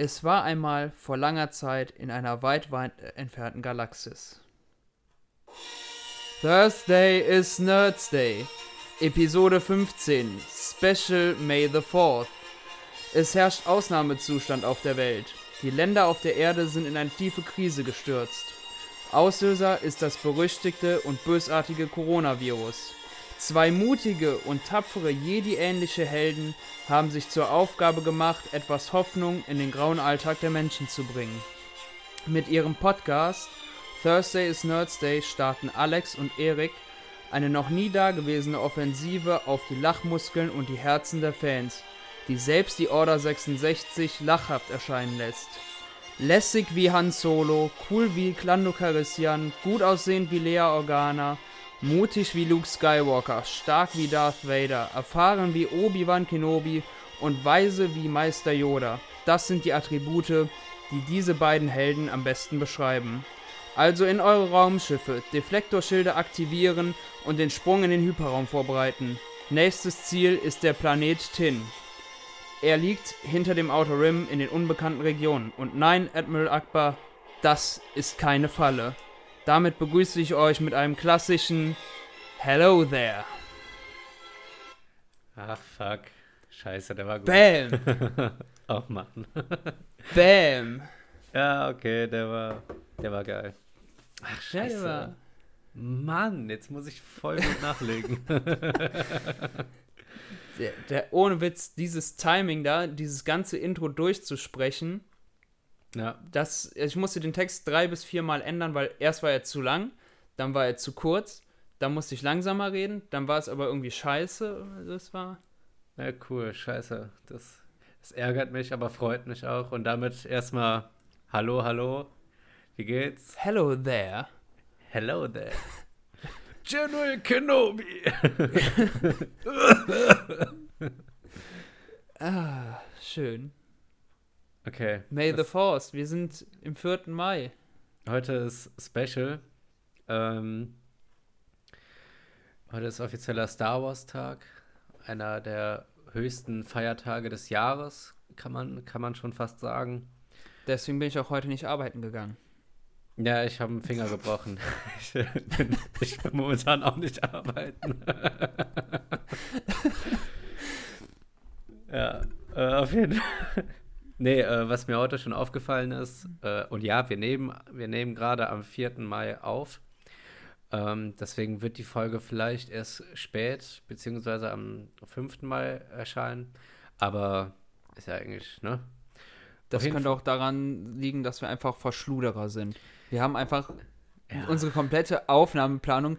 Es war einmal vor langer Zeit in einer weit, weit entfernten Galaxis. Thursday is Nerds Day. Episode 15. Special May the 4th. Es herrscht Ausnahmezustand auf der Welt. Die Länder auf der Erde sind in eine tiefe Krise gestürzt. Auslöser ist das berüchtigte und bösartige Coronavirus. Zwei mutige und tapfere Jedi-ähnliche Helden haben sich zur Aufgabe gemacht, etwas Hoffnung in den grauen Alltag der Menschen zu bringen. Mit ihrem Podcast Thursday is Nerds Day starten Alex und Erik eine noch nie dagewesene Offensive auf die Lachmuskeln und die Herzen der Fans, die selbst die Order 66 lachhaft erscheinen lässt. Lässig wie Han Solo, cool wie Klando Calrissian, gut aussehend wie Lea Organa, Mutig wie Luke Skywalker, stark wie Darth Vader, erfahren wie Obi-Wan Kenobi und weise wie Meister Yoda. Das sind die Attribute, die diese beiden Helden am besten beschreiben. Also in eure Raumschiffe, Deflektorschilde aktivieren und den Sprung in den Hyperraum vorbereiten. Nächstes Ziel ist der Planet Tin. Er liegt hinter dem Outer Rim in den unbekannten Regionen. Und nein, Admiral Akbar, das ist keine Falle. Damit begrüße ich euch mit einem klassischen Hello there. Ach fuck. Scheiße, der war gut. Bam! oh Mann. Bam! Ja, okay, der war, der war geil. Ach, scheiße. Ja, Mann, jetzt muss ich voll gut nachlegen. der, der, ohne Witz, dieses Timing da, dieses ganze Intro durchzusprechen, ja. Das, ich musste den Text drei bis viermal ändern, weil erst war er zu lang, dann war er zu kurz, dann musste ich langsamer reden, dann war es aber irgendwie scheiße. Das war. Ja, cool, scheiße. Das, das ärgert mich, aber freut mich auch. Und damit erstmal Hallo, hallo. Wie geht's? Hello there. Hello there. General Kenobi. ah, schön. Okay. May the Force, wir sind im 4. Mai. Heute ist Special. Ähm, heute ist offizieller Star Wars Tag. Einer der höchsten Feiertage des Jahres, kann man, kann man schon fast sagen. Deswegen bin ich auch heute nicht arbeiten gegangen. Ja, ich habe einen Finger gebrochen. ich, bin, ich bin momentan auch nicht arbeiten. ja, äh, auf jeden Fall. Nee, äh, was mir heute schon aufgefallen ist, äh, und ja, wir nehmen, wir nehmen gerade am 4. Mai auf. Ähm, deswegen wird die Folge vielleicht erst spät, beziehungsweise am 5. Mai erscheinen. Aber ist ja eigentlich, ne? Das könnte auch daran liegen, dass wir einfach Verschluderer sind. Wir haben einfach ja. unsere komplette Aufnahmeplanung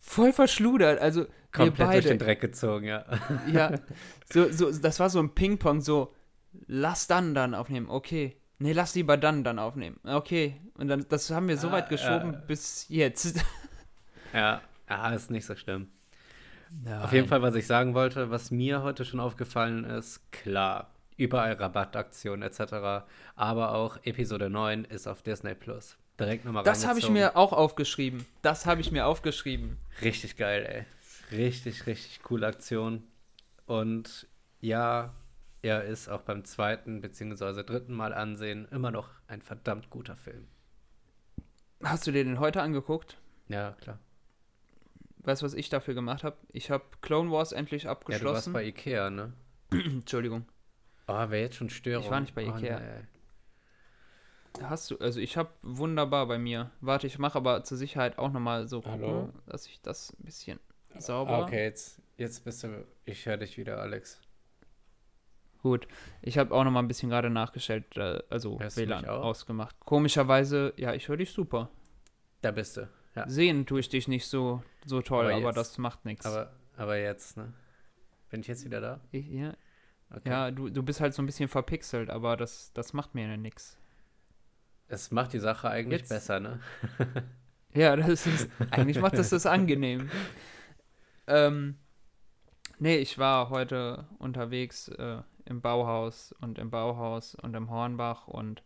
voll verschludert. Also komplett wir beide, durch den Dreck gezogen, ja. Ja, so, so, das war so ein Ping-Pong, so lass dann dann aufnehmen. Okay. Nee, lass lieber dann dann aufnehmen. Okay. Und dann, das haben wir so ah, weit geschoben äh, bis jetzt. Ja, ja, ist nicht so schlimm. Nein. Auf jeden Fall, was ich sagen wollte, was mir heute schon aufgefallen ist, klar, überall Rabattaktionen etc. Aber auch Episode 9 ist auf Disney Plus. Direkt nochmal Das habe ich mir auch aufgeschrieben. Das habe ich mir aufgeschrieben. Richtig geil, ey. Richtig, richtig coole Aktion. Und ja, er ist auch beim zweiten bzw. dritten Mal ansehen immer noch ein verdammt guter Film. Hast du dir den heute angeguckt? Ja, klar. Weißt du, was ich dafür gemacht habe? Ich habe Clone Wars endlich abgeschlossen. Ja, du warst bei Ikea, ne? Entschuldigung. Oh, wäre jetzt schon Störung. Ich war nicht bei oh, Ikea. Nee. Hast du, also ich habe wunderbar bei mir. Warte, ich mache aber zur Sicherheit auch nochmal so gucken, dass ich das ein bisschen sauber. Okay, jetzt, jetzt bist du, ich höre dich wieder, Alex. Gut, ich habe auch noch mal ein bisschen gerade nachgestellt, äh, also Hörst WLAN ausgemacht. Komischerweise, ja, ich höre dich super. Da bist du. Ja. Sehen tue ich dich nicht so, so toll, aber, aber das macht nichts. Aber, aber jetzt, ne? Bin ich jetzt wieder da? Ich, ja. Okay. Ja, du, du bist halt so ein bisschen verpixelt, aber das, das macht mir ja nichts. Es macht die Sache eigentlich jetzt. besser, ne? ja, das ist, eigentlich macht das das angenehm. Ähm, nee, ich war heute unterwegs äh, im Bauhaus und im Bauhaus und im Hornbach und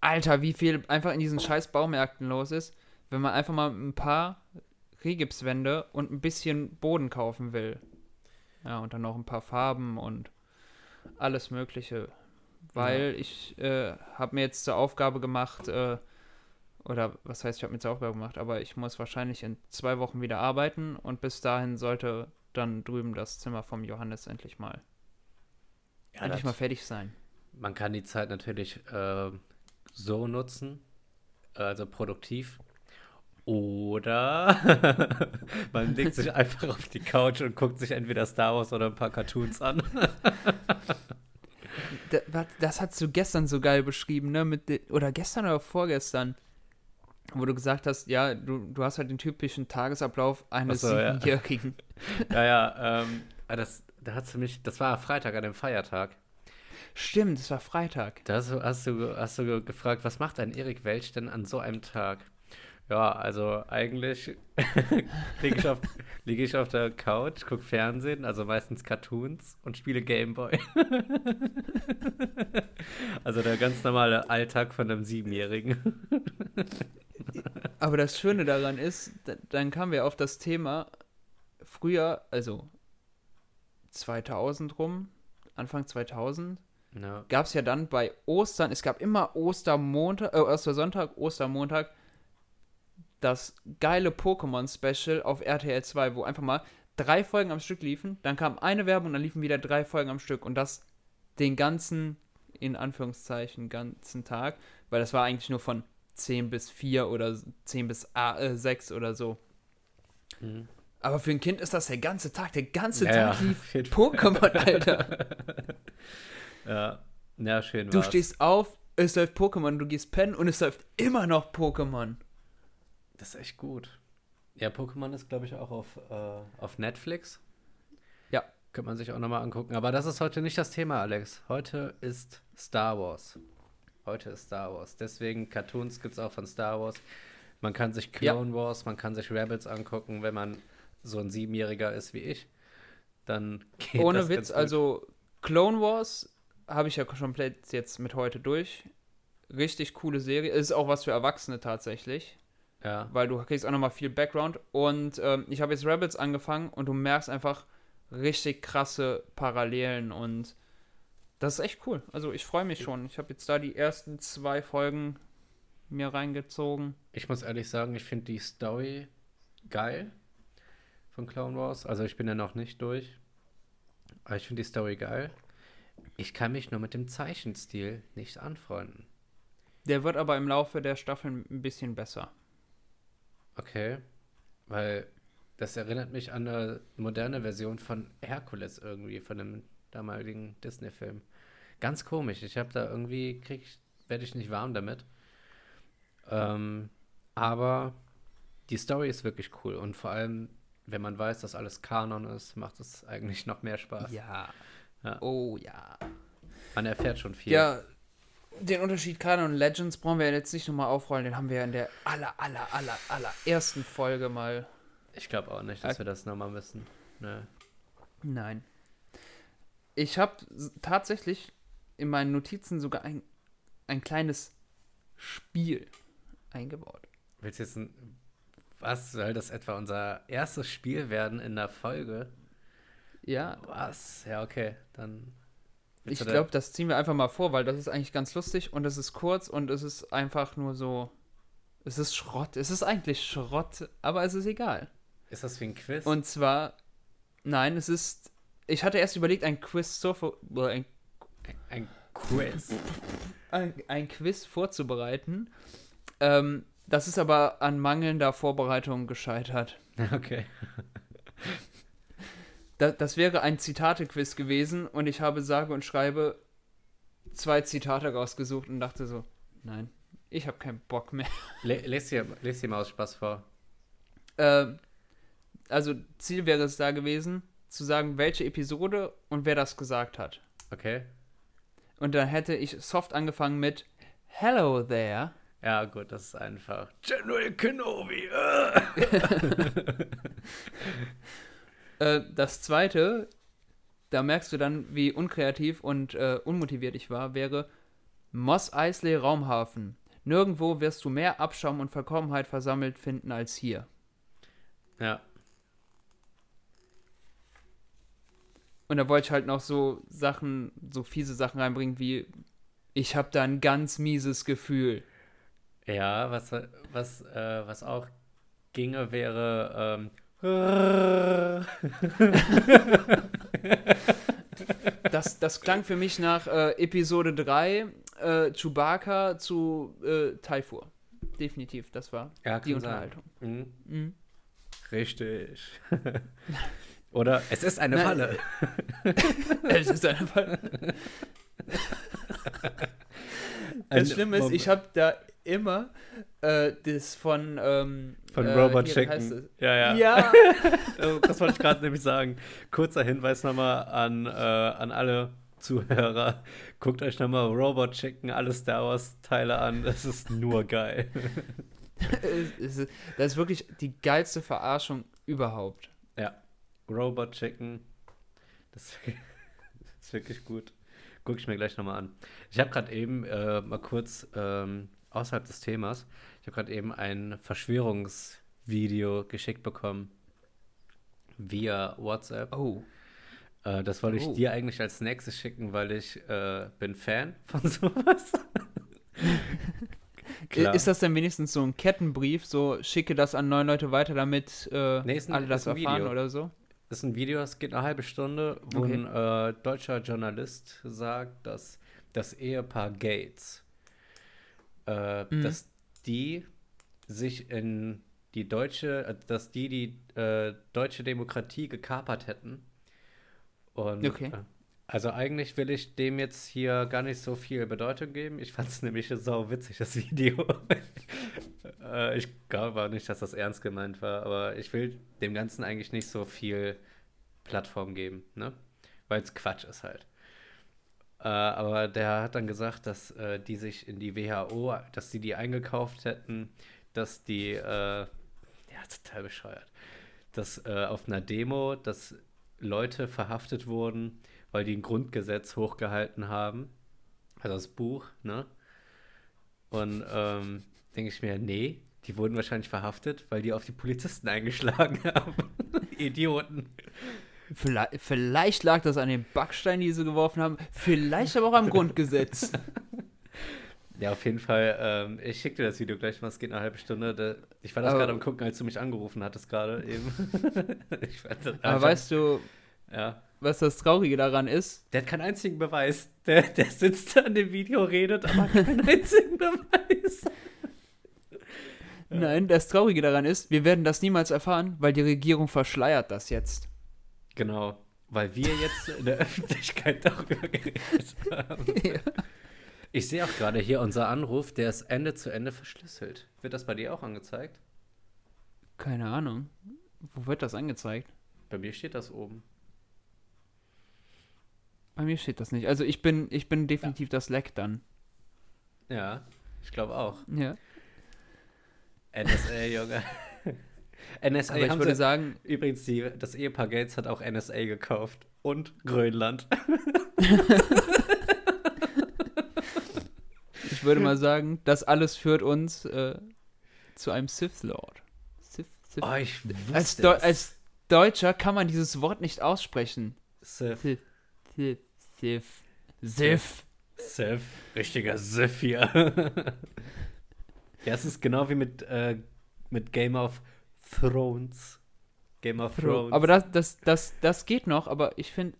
Alter, wie viel einfach in diesen scheiß Baumärkten los ist, wenn man einfach mal ein paar Rigipswände und ein bisschen Boden kaufen will. Ja, und dann noch ein paar Farben und alles Mögliche. weil ja. ich äh, habe mir jetzt zur Aufgabe gemacht, äh, oder was heißt, ich habe mir zur Aufgabe gemacht, aber ich muss wahrscheinlich in zwei Wochen wieder arbeiten und bis dahin sollte dann drüben das Zimmer vom Johannes endlich mal ja, endlich mal fertig sein. Man kann die Zeit natürlich äh, so nutzen, also produktiv. Oder man legt sich einfach auf die Couch und guckt sich entweder Star Wars oder ein paar Cartoons an. das, das hast du gestern so geil beschrieben, ne? Mit oder gestern oder vorgestern wo du gesagt hast, ja, du, du hast halt den typischen Tagesablauf eines so, Siebenjährigen. Ja, ja, ja ähm, das, da hast du mich, das war Freitag an dem Feiertag. Stimmt, es war Freitag. Da hast du, hast du, hast du gefragt, was macht ein Erik Welch denn an so einem Tag? Ja, also eigentlich liege ich, auf, lieg ich auf der Couch, gucke Fernsehen, also meistens Cartoons und spiele Gameboy. also der ganz normale Alltag von einem Siebenjährigen. Aber das Schöne daran ist, dann kamen wir auf das Thema, früher, also 2000 rum, Anfang 2000, no. gab es ja dann bei Ostern, es gab immer Ostermontag, äh, Ostersonntag, Ostermontag, das geile Pokémon-Special auf RTL 2, wo einfach mal drei Folgen am Stück liefen, dann kam eine Werbung und dann liefen wieder drei Folgen am Stück und das den ganzen, in Anführungszeichen, ganzen Tag, weil das war eigentlich nur von 10 bis 4 oder 10 bis äh, 6 oder so. Mhm. Aber für ein Kind ist das der ganze Tag, der ganze ja, Tag lief Pokémon, Alter. ja, ja, schön Du war's. stehst auf, es läuft Pokémon, du gehst pennen und es läuft immer noch Pokémon. Das ist echt gut. Ja, Pokémon ist, glaube ich, auch auf, äh, auf Netflix. Ja. Könnte man sich auch nochmal angucken. Aber das ist heute nicht das Thema, Alex. Heute ist Star Wars. Heute ist Star Wars. Deswegen Cartoons gibt es auch von Star Wars. Man kann sich Clone ja. Wars, man kann sich Rebels angucken, wenn man so ein Siebenjähriger ist wie ich. Dann geht Ohne das Witz, also Clone Wars habe ich ja komplett jetzt mit heute durch. Richtig coole Serie. Ist auch was für Erwachsene tatsächlich. Ja. Weil du kriegst auch nochmal viel Background. Und ähm, ich habe jetzt Rebels angefangen und du merkst einfach richtig krasse Parallelen und das ist echt cool. Also ich freue mich schon. Ich habe jetzt da die ersten zwei Folgen mir reingezogen. Ich muss ehrlich sagen, ich finde die Story geil von Clone Wars. Also ich bin ja noch nicht durch. Aber ich finde die Story geil. Ich kann mich nur mit dem Zeichenstil nicht anfreunden. Der wird aber im Laufe der Staffeln ein bisschen besser. Okay. Weil das erinnert mich an eine moderne Version von Herkules irgendwie, von einem damaligen Disney-Film. Ganz komisch. Ich habe da irgendwie, krieg ich, werde ich nicht warm damit. Ähm, aber die Story ist wirklich cool und vor allem, wenn man weiß, dass alles Kanon ist, macht es eigentlich noch mehr Spaß. Ja. ja. Oh ja. Man erfährt schon viel. Ja, den Unterschied Kanon und Legends brauchen wir jetzt nicht nochmal aufrollen. Den haben wir ja in der aller, aller, aller, aller ersten Folge mal. Ich glaube auch nicht, dass wir das nochmal müssen. Nee. Nein. Ich habe tatsächlich in meinen Notizen sogar ein, ein kleines Spiel eingebaut. Willst du jetzt ein. Was soll das etwa unser erstes Spiel werden in der Folge? Ja. Was? Ja, okay. Dann. Ich glaube, das ziehen wir einfach mal vor, weil das ist eigentlich ganz lustig und es ist kurz und es ist einfach nur so. Es ist Schrott. Es ist eigentlich Schrott, aber es ist egal. Ist das wie ein Quiz? Und zwar. Nein, es ist. Ich hatte erst überlegt, ein Quiz so. Ein ein Quiz. Ein, ein Quiz vorzubereiten. Ähm, das ist aber an mangelnder Vorbereitung gescheitert. Okay. das, das wäre ein Zitate-Quiz gewesen und ich habe sage und schreibe zwei Zitate rausgesucht und dachte so, nein, ich habe keinen Bock mehr. Les dir, les dir mal aus Spaß vor. Ähm, also Ziel wäre es da gewesen, zu sagen, welche Episode und wer das gesagt hat. Okay. Und dann hätte ich soft angefangen mit Hello there. Ja, gut, das ist einfach. General Kenobi. äh, das zweite, da merkst du dann, wie unkreativ und äh, unmotiviert ich war, wäre Moss Eisley Raumhafen. Nirgendwo wirst du mehr Abschaum und Verkommenheit versammelt finden als hier. Ja. Und da wollte ich halt noch so Sachen, so fiese Sachen reinbringen, wie Ich habe da ein ganz mieses Gefühl. Ja, was, was, äh, was auch ginge, wäre. Ähm, Das, das klang für mich nach äh, Episode 3, äh, Chewbacca zu äh, Taifur. Definitiv, das war ja, die. Unterhaltung. Mhm. Mhm. Richtig. Oder es ist eine Nein, Falle. Es ist eine Falle. Das Schlimme ist, ich habe da immer äh, das von ähm, Von äh, Chicken. es? Ja, ja. Ja, Äh, Das wollte ich gerade nämlich sagen. Kurzer Hinweis nochmal an, äh, an alle Zuhörer. Guckt euch nochmal Robot Chicken, alle Star Wars Teile an. Das ist nur geil. Das ist wirklich die geilste Verarschung überhaupt. ja. Robot Chicken. Das, das ist wirklich gut. Gucke ich mir gleich nochmal an. Ich habe gerade eben äh, mal kurz ähm, außerhalb des Themas, ich habe gerade eben ein Verschwörungsvideo geschickt bekommen via WhatsApp. Oh. Äh, das wollte ich Oh. dir eigentlich als nächstes schicken, weil ich äh, bin Fan von sowas. Klar. Ist das denn wenigstens so ein Kettenbrief, so schicke das an neun Leute weiter, damit äh, Nee, ein- alle das erfahren Video. oder so? Ist ein Video, das geht eine halbe Stunde, wo Okay. ein äh, deutscher Journalist sagt, dass das Ehepaar Gates, äh, Mhm. dass die sich in die deutsche, äh, dass die die äh, deutsche Demokratie gekapert hätten. Und Okay. Also eigentlich will ich dem jetzt hier gar nicht so viel Bedeutung geben. Ich fand es nämlich sau witzig, das Video. äh, ich glaube auch nicht, dass das ernst gemeint war, aber ich will dem Ganzen eigentlich nicht so viel Plattform geben, ne? Weil es Quatsch ist halt. Äh, aber der hat dann gesagt, dass äh, die sich in die WHO, dass sie die eingekauft hätten, dass die, ja, total bescheuert, dass auf einer Demo, dass Leute verhaftet wurden, weil die ein Grundgesetz hochgehalten haben, also das Buch, ne? Und ähm, denke ich mir, nee, die wurden wahrscheinlich verhaftet, weil die auf die Polizisten eingeschlagen haben. Idioten. Vielleicht, vielleicht lag das an den Backsteinen, die sie geworfen haben, vielleicht aber auch am Grundgesetz. Ja, auf jeden Fall. Ähm, ich schicke dir das Video gleich mal, es geht eine halbe Stunde. Da, ich war das gerade am Gucken, als du mich angerufen hattest gerade eben. Aber weißt du, ja. Was das Traurige daran ist? Der hat keinen einzigen Beweis. Der, der sitzt da an dem Video, redet, aber keinen einzigen Beweis. Nein, das Traurige daran ist, wir werden das niemals erfahren, weil die Regierung verschleiert das jetzt. Genau, weil wir jetzt in der Öffentlichkeit darüber geredet haben. Ich sehe auch gerade hier unser Anruf, der ist Ende zu Ende verschlüsselt. Wird das bei dir auch angezeigt? Keine Ahnung. Wo wird das angezeigt? Bei mir steht das oben. Bei mir steht das nicht. Also ich bin, ich bin definitiv das Leck dann. Ja, ich glaube auch. Ja. NSA, Junge. NSA Aber ich würde sagen, übrigens, die, das Ehepaar Gates hat auch NSA gekauft. Und Grönland. ich würde mal sagen, das alles führt uns äh, zu einem Sith Lord. Sith, Sith. Oh, ich als, Deu als Deutscher kann man dieses Wort nicht aussprechen. Sith. Sith, Sith, Sith, Sith. Sith. Richtiger Sith hier. ja, es ist genau wie mit, äh, mit Game of Thrones. Game of Thrones. Aber das, das, das, das geht noch, aber ich finde,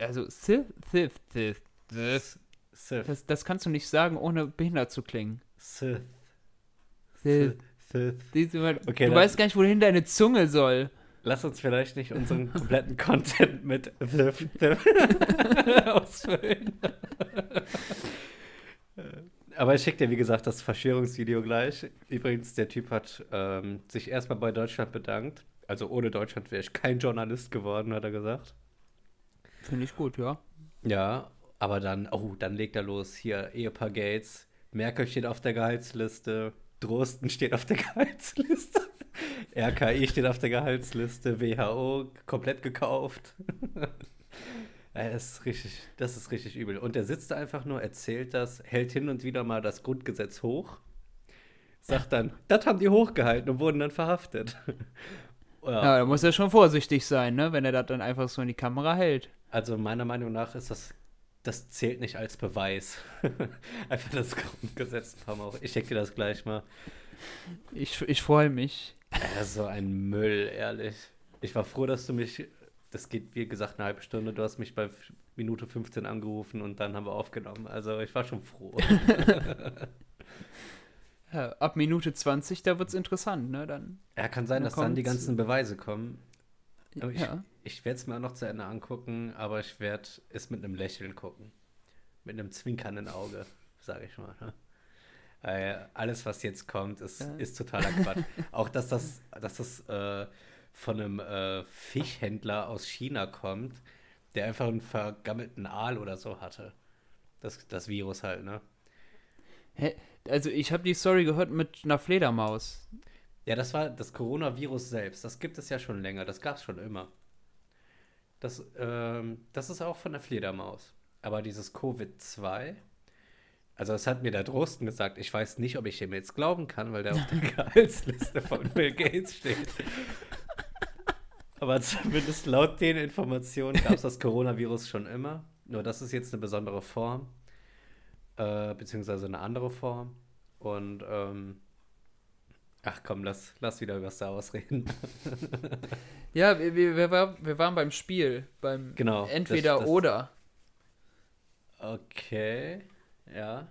also Sith, Sith, Sith, Sith. Sith. Das, das kannst du nicht sagen, ohne behindert zu klingen. Sith. Sith. Sith. Diese- Okay, du weißt gar nicht, wohin deine Zunge soll. Lass uns vielleicht nicht unseren kompletten Content mit Sith, Sith ausfüllen. Aber ich schicke dir, wie gesagt, das Verschwörungsvideo gleich. Übrigens, der Typ hat ähm, sich erstmal bei Deutschland bedankt. Also ohne Deutschland wäre ich kein Journalist geworden, hat er gesagt. Finde ich gut, ja. Ja, aber dann, oh, dann legt er los. Hier, Ehepaar Gates. Merkel steht auf der Gehaltsliste. Drosten steht auf der Gehaltsliste. RKI steht auf der Gehaltsliste. WHO komplett gekauft. Ja, Das ist richtig, das ist richtig übel. Und er sitzt da einfach nur, erzählt das, hält hin und wieder mal das Grundgesetz hoch, sagt dann, das haben die hochgehalten und wurden dann verhaftet. Ja. Ja, da muss er schon vorsichtig sein, ne, wenn er das dann einfach so in die Kamera hält. Also meiner Meinung nach ist das das zählt nicht als Beweis. Einfach das Grundgesetz ein paar Mal. Ich schicke dir das gleich mal. Ich, ich freue mich. So ein Müll, ehrlich. Ich war froh, dass du mich. Das geht, wie gesagt, eine halbe Stunde. Du hast mich bei Minute 15 angerufen und dann haben wir aufgenommen. Also ich war schon froh. ja, ab Minute 20, da wird es interessant, ne? Dann, ja, kann sein, dann dass dann die ganzen Beweise kommen. Aber ich, ja. ich werde es mir auch noch zu Ende angucken, aber ich werde es mit einem Lächeln gucken. Mit einem zwinkernden Auge, sage ich mal. Ne? Äh, alles, was jetzt kommt, ist, ja. ist totaler Quatsch. auch, dass das, dass das äh, von einem äh, Fischhändler aus China kommt, der einfach einen vergammelten Aal oder so hatte. Das, das Virus halt, ne? Hä? Also ich habe die Story gehört mit einer Fledermaus. Ja, das war das Coronavirus selbst. Das gibt es ja schon länger. Das gab es schon immer. Das, ähm, das ist auch von der Fledermaus. Aber dieses Covid-2, also das hat mir der Drosten gesagt. Ich weiß nicht, ob ich dem jetzt glauben kann, weil der auf der Gehaltsliste von Bill Gates steht. Aber zumindest laut den Informationen gab es das Coronavirus schon immer. Nur das ist jetzt eine besondere Form. Äh, beziehungsweise eine andere Form. Und ähm, ach komm, lass, lass wieder über Star Wars reden. ja, wir, wir, war, wir waren beim Spiel. Beim genau, Entweder das, das, oder. Okay, ja.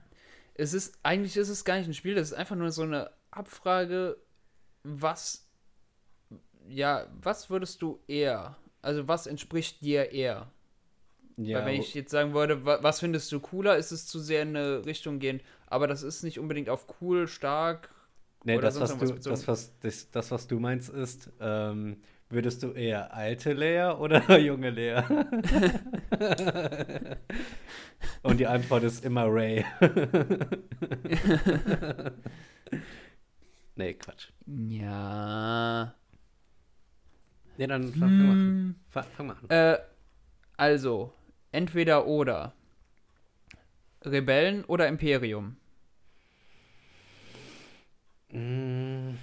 Es ist, eigentlich ist es gar nicht ein Spiel, das ist einfach nur so eine Abfrage, was ja, was würdest du eher? Also was entspricht dir eher? Ja, Weil wenn ich jetzt sagen würde, was findest du cooler, ist es zu sehr in eine Richtung gehen. Aber das ist nicht unbedingt auf cool, stark. Nee, das was, du, das, was, das, das, was du meinst, ist, ähm, würdest du eher alte Lea oder junge Lea? Und die Antwort ist immer Ray. nee, Quatsch. Ja. Nee, dann fang, hm. mal an. Fang, fang mal an. Äh, also, entweder oder. Rebellen oder Imperium? Mm,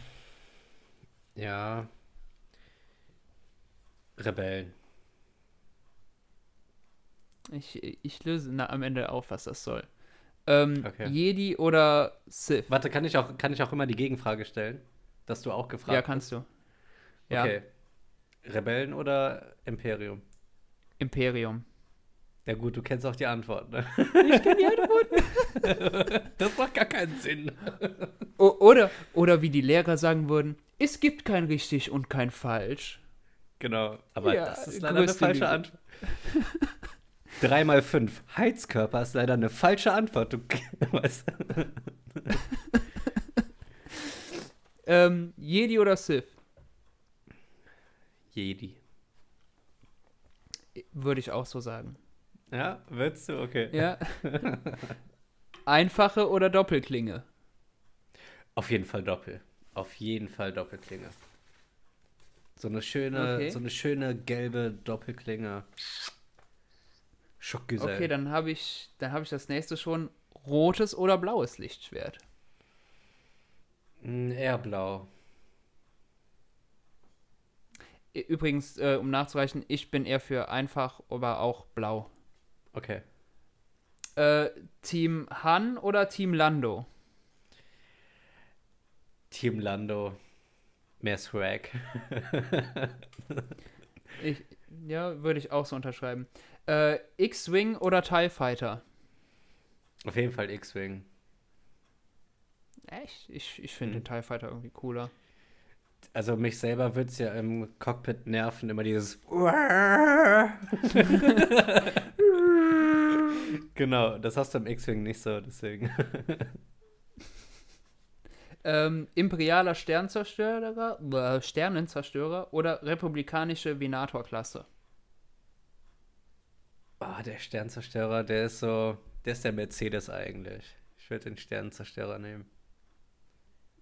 ja. Rebellen. Ich, ich löse na, am Ende auf, was das soll. Ähm, okay. Jedi oder Sith? Warte, kann ich, auch, kann ich auch immer die Gegenfrage stellen? Dass du auch gefragt hast? Ja, kannst du. Ja. Okay. Rebellen oder Imperium? Imperium. Ja gut, du kennst auch die Antwort, ne? Ich kenne die Antwort. das macht gar keinen Sinn. O oder, oder wie die Lehrer sagen würden, es gibt kein richtig und kein falsch. Genau, aber ja, das ist leider eine falsche. Antwort. 3 mal 5. Heizkörper ist leider eine falsche Antwort. Du weißt. ähm, Jedi oder Sith? Jedi. Würde ich auch so sagen. Ja, würdest du? Okay. Ja. Einfache oder Doppelklinge? Auf jeden Fall Doppel. Auf jeden Fall Doppelklinge. So eine schöne, okay. so eine schöne gelbe Doppelklinge. Schockgesell. Okay, dann habe ich, dann habe ich das nächste schon. Rotes oder blaues Lichtschwert? Mm, eher blau. Übrigens, äh, um nachzureichen, ich bin eher für einfach, aber auch blau. Okay. Äh, Team Han oder Team Lando? Team Lando. Mehr Swag. ich, ja, würde ich auch so unterschreiben. Äh, X-Wing oder TIE Fighter? Auf jeden Fall X-Wing. Echt? Ich, ich finde mhm. den TIE Fighter irgendwie cooler also mich selber würde es ja im Cockpit nerven, immer dieses Genau, das hast du im X-Wing nicht so, deswegen. Ähm, imperialer Sternzerstörer, äh, Sternenzerstörer oder republikanische Venator-Klasse? Oh, der Sternzerstörer, der ist so, der ist der Mercedes eigentlich. Ich würde den Sternenzerstörer nehmen.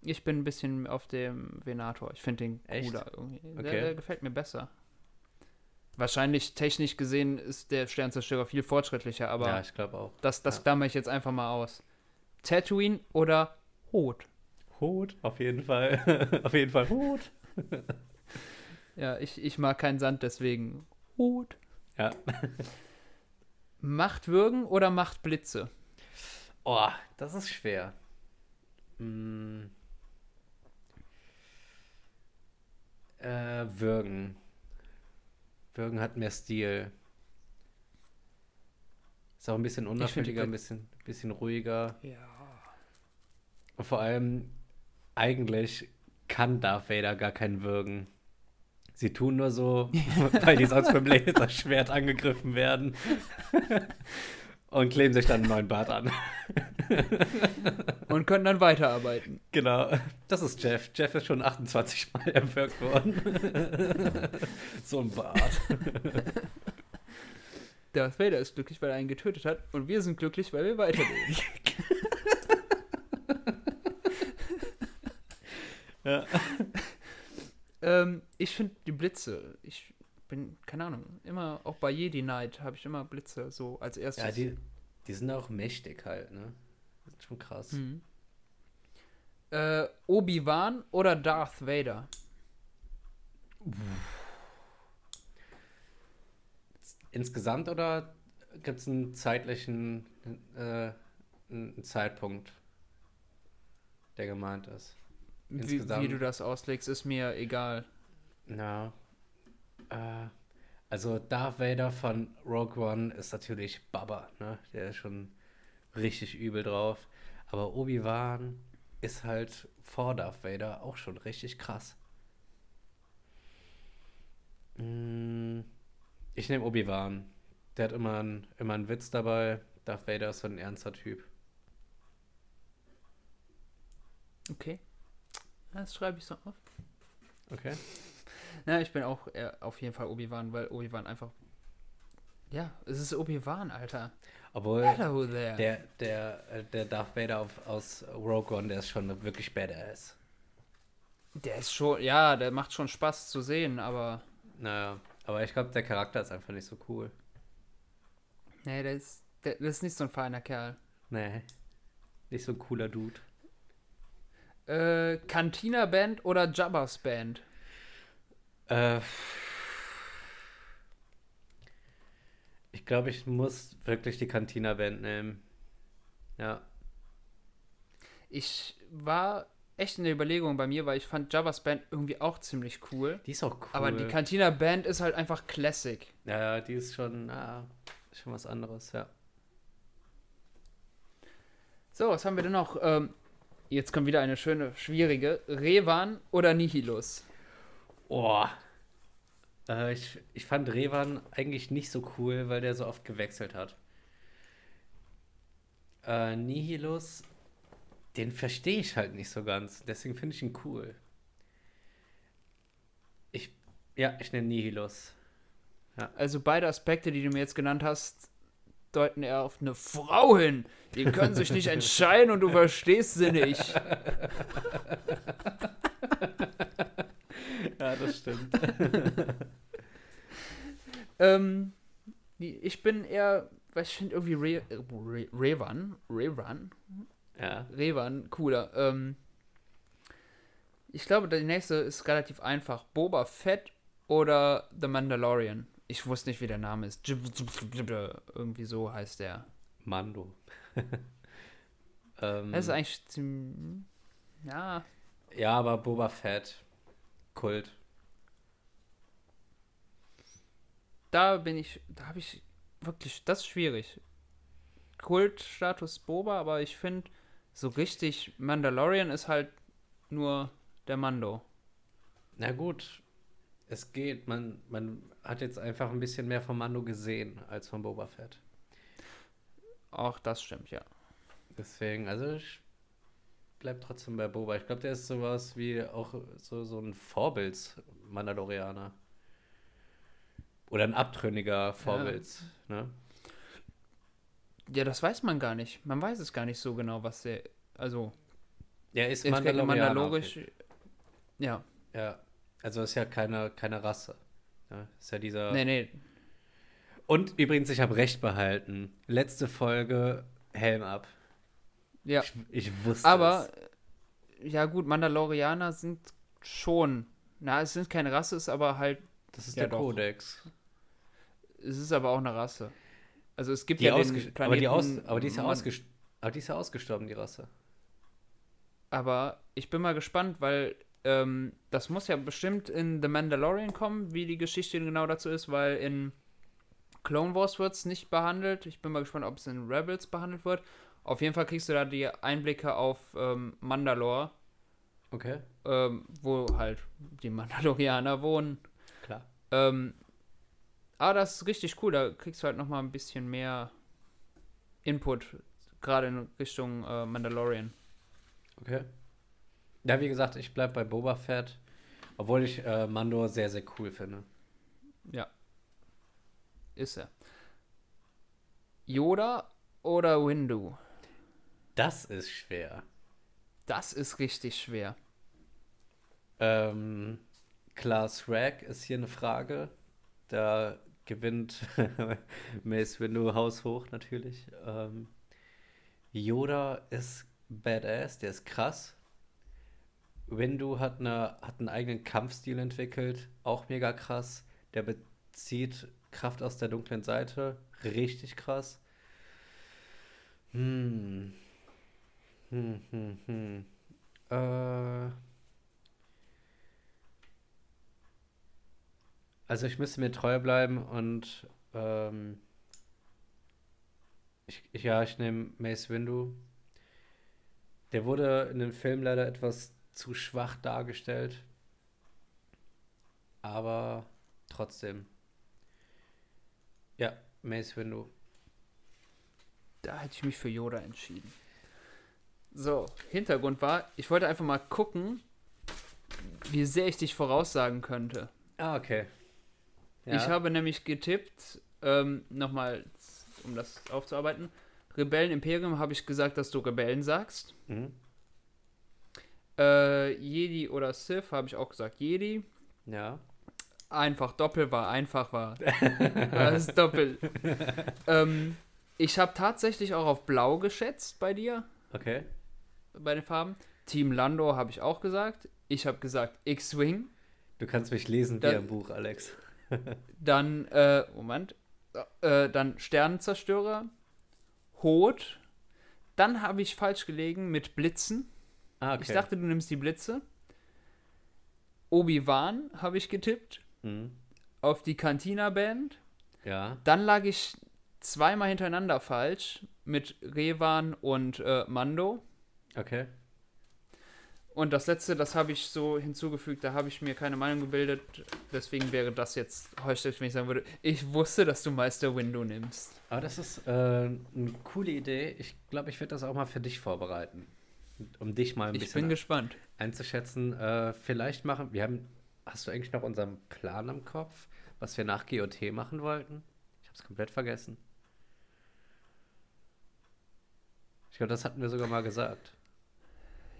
Ich bin ein bisschen auf dem Venator. Ich finde den cooler Echt? irgendwie. Okay. Der, der, gefällt mir besser. Wahrscheinlich technisch gesehen ist der Sternzerstörer viel fortschrittlicher, aber ja, ich glaube auch. Das, das ja. klammer ich jetzt einfach mal aus. Tatooine oder Hot? Hot, auf jeden Fall. auf jeden Fall Hot. ja, ich, ich mag keinen Sand, deswegen Hot. Ja. Macht Würgen oder Macht Blitze? Oh, das ist schwer. Hm. Äh, Würgen. Würgen hat mehr Stil. Ist auch ein bisschen unauffälliger, ein bisschen, bisschen ruhiger. Ja. Und vor allem, eigentlich kann Darth Vader gar keinen würgen. Sie tun nur so, weil die sonst beim Laserschwert angegriffen werden. Und kleben sich dann einen neuen Bart an. Und können dann weiterarbeiten. Genau. Das ist Jeff. Jeff ist schon 28 Mal erwürgt worden. so ein Bart. Darth Vader ist glücklich, weil er einen getötet hat. Und wir sind glücklich, weil wir weiterleben. Ja. ähm, ich finde die Blitze, ich bin, keine Ahnung, immer, auch bei Jedi Knight habe ich immer Blitze so als erstes. Ja, die, die sind auch mächtig halt, ne? Das ist schon krass. Mhm. Äh, Obi-Wan oder Darth Vader? Insgesamt oder gibt es einen zeitlichen äh, einen Zeitpunkt, der gemeint ist? Wie, wie, du das auslegst, ist mir egal. Na. Äh, also Darth Vader von Rogue One ist natürlich Baba, ne? Der ist schon richtig übel drauf. Aber Obi-Wan ist halt vor Darth Vader auch schon richtig krass. Mm, ich nehme Obi-Wan. Der hat immer, ein, immer einen Witz dabei. Darth Vader ist so ein ernster Typ. Okay. Das schreibe ich so auf. Okay. Ja, ich bin auch auf jeden Fall Obi-Wan, weil Obi-Wan einfach. Ja, es ist Obi-Wan, Alter. Obwohl Hello there. der, der, äh, der Darth Vader auf, aus Rogue One, der ist schon wirklich badass. Der ist schon, ja, der macht schon Spaß zu sehen, aber. Naja, aber ich glaube, der Charakter ist einfach nicht so cool. Nee, der ist, der, der ist nicht so ein feiner Kerl. Nee. Nicht so ein cooler Dude. Äh, Cantina Band oder Jabbas Band? Äh, ich glaube, ich muss wirklich die Cantina Band nehmen. Ja. Ich war echt in der Überlegung bei mir, weil ich fand Jabbas Band irgendwie auch ziemlich cool. Die ist auch cool. Aber die Cantina Band ist halt einfach Classic. Ja, die ist schon, na, schon was anderes, ja. So, was haben wir denn noch? Ähm, Jetzt kommt wieder eine schöne, schwierige. Revan oder Nihilus? Oh. Äh, ich, ich fand Revan eigentlich nicht so cool, weil der so oft gewechselt hat. Äh, Nihilus, den verstehe ich halt nicht so ganz. Deswegen finde ich ihn cool. Ich, ja, ich nenne Nihilus. Ja. Also beide Aspekte, die du mir jetzt genannt hast, deuten eher auf eine Frau hin. Die können sich nicht entscheiden und du verstehst sie nicht. Ja, das stimmt. ähm, ich bin eher, weil ich finde irgendwie Re Re Revan, Revan, ja. Revan cooler. Ähm, ich glaube, die nächste ist relativ einfach. Boba Fett oder The Mandalorian. Ich wusste nicht, wie der Name ist. Irgendwie so heißt der. Mando. ähm, das ist eigentlich ziemlich. Ja. Ja, aber Boba Fett. Kult. Da bin ich. Da habe ich wirklich. Das ist schwierig. Kultstatus Boba, aber ich finde, so richtig Mandalorian ist halt nur der Mando. Na gut, es geht. Man, man hat jetzt einfach ein bisschen mehr von Mando gesehen als von Boba Fett. Auch das stimmt, ja. Deswegen, also ich bleib trotzdem bei Boba. Ich glaube, der ist sowas wie auch so, so ein Vorbilds-Mandalorianer. Oder ein abtrünniger Vorbilds, ja. ne? Ja, das weiß man gar nicht. Man weiß es gar nicht so genau, was der. Also. Er ist Mandalorianer. Mandalorisch. Ja. Ja. Also ist ja keine, keine Rasse. Ja, ist ja dieser. Nee, nee. Und übrigens, ich habe recht behalten. Letzte Folge Helm ab. Ja. Ich, ich wusste Aber, es. ja gut, Mandalorianer sind schon. Na, es sind keine Rasse, ist aber halt. Das ist ja der doch. Kodex. Es ist aber auch eine Rasse. Also es gibt Die ja den aber, die aus aber, die ist ja aber die ist ja ausgestorben, die Rasse. Aber ich bin mal gespannt, weil ähm, das muss ja bestimmt in The Mandalorian kommen, wie die Geschichte genau dazu ist, weil in Clone Wars wird es nicht behandelt. Ich bin mal gespannt, ob es in Rebels behandelt wird. Auf jeden Fall kriegst du da die Einblicke auf ähm, Mandalore, Okay, ähm, wo halt die Mandalorianer wohnen. klar. Ähm, aber das ist richtig cool, da kriegst du halt nochmal ein bisschen mehr Input, gerade in Richtung äh, Mandalorian. Okay. Ja, wie gesagt, ich bleib bei Boba Fett, obwohl ich äh, Mando sehr, sehr cool finde. Ja. Ist er. Yoda oder Windu? Das ist schwer. Das ist richtig schwer. Ähm, klar, Shrek ist hier eine Frage. Da gewinnt Mace Windu haushoch natürlich. Ähm, Yoda ist badass, der ist krass. Windu hat, eine, hat einen eigenen Kampfstil entwickelt, auch mega krass. Der bezieht Kraft aus der dunklen Seite, richtig krass. Hm. Hm, hm, hm. Äh. Also ich müsste mir treu bleiben und ähm, ich, ich, ja, ich nehme Mace Windu. Der wurde in dem Film leider etwas zu schwach dargestellt. Aber trotzdem. Ja, Mace Windu. Da hätte ich mich für Yoda entschieden. So, Hintergrund war, ich wollte einfach mal gucken, wie sehr ich dich voraussagen könnte. Ah, okay. Ja. Ich habe nämlich getippt, ähm, nochmal, um das aufzuarbeiten. Rebellen Imperium habe ich gesagt, dass du Rebellen sagst. Mhm. Äh, Jedi oder Sith habe ich auch gesagt Jedi. Ja. Einfach doppel war, einfach war. das ist doppel. ähm, ich habe tatsächlich auch auf Blau geschätzt bei dir, Okay. bei den Farben. Team Lando habe ich auch gesagt. Ich habe gesagt X-Wing. Du kannst mich lesen wie Da- ein Buch, Alex. Dann, äh, Moment. Äh, dann Sternenzerstörer. Hot. Dann habe ich falsch gelegen mit Blitzen. Ah, okay. Ich dachte, du nimmst die Blitze. Obi-Wan habe ich getippt. Mhm. Auf die Cantina-Band. Ja. Dann lag ich zweimal hintereinander falsch mit Revan und äh, Mando. Okay. Und das letzte, das habe ich so hinzugefügt, da habe ich mir keine Meinung gebildet. Deswegen wäre das jetzt heuchlerisch, wenn ich sagen würde, ich wusste, dass du Meister Window nimmst. Aber das ist äh, eine coole Idee. Ich glaube, ich werde das auch mal für dich vorbereiten. Um dich mal ein Ich bisschen bin gespannt. einzuschätzen. Äh, vielleicht machen. Wir haben. Hast du eigentlich noch unseren Plan im Kopf, was wir nach GOT machen wollten? Ich habe es komplett vergessen. Ich glaube, das hatten wir sogar mal gesagt.